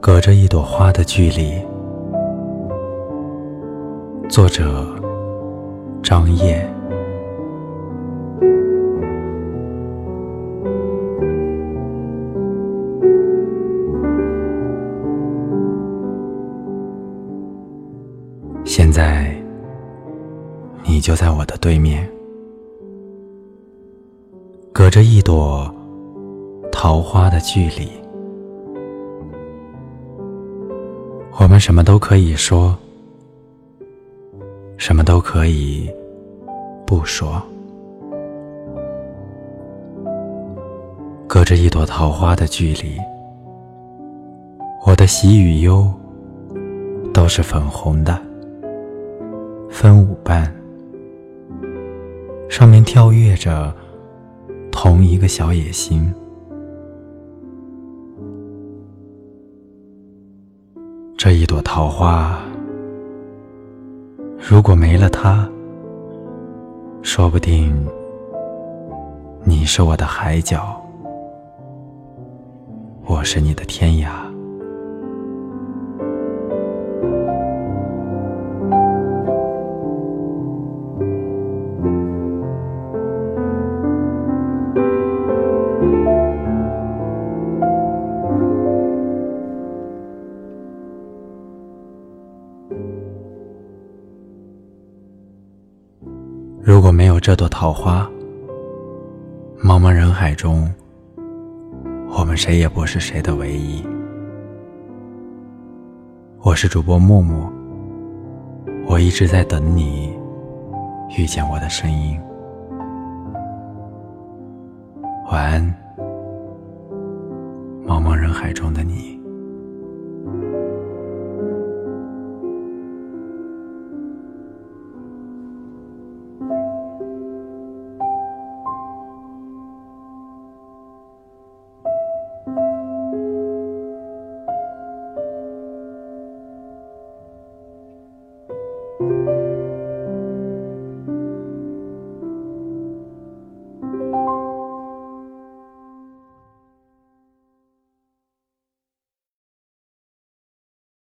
隔着一朵花的距离作者张叶现在，你就在我的对面，隔着一朵桃花的距离。我们什么都可以说，什么都可以不说。隔着一朵桃花的距离，我的喜与忧都是粉红的。分五瓣，上面跳跃着同一个小野心。这一朵桃花，如果没了它，说不定你是我的海角，我是你的天涯。如果没有这朵桃花，茫茫人海中，我们谁也不是谁的唯一。我是主播木木，我一直在等你遇见我的声音。晚安，茫茫人海中的你。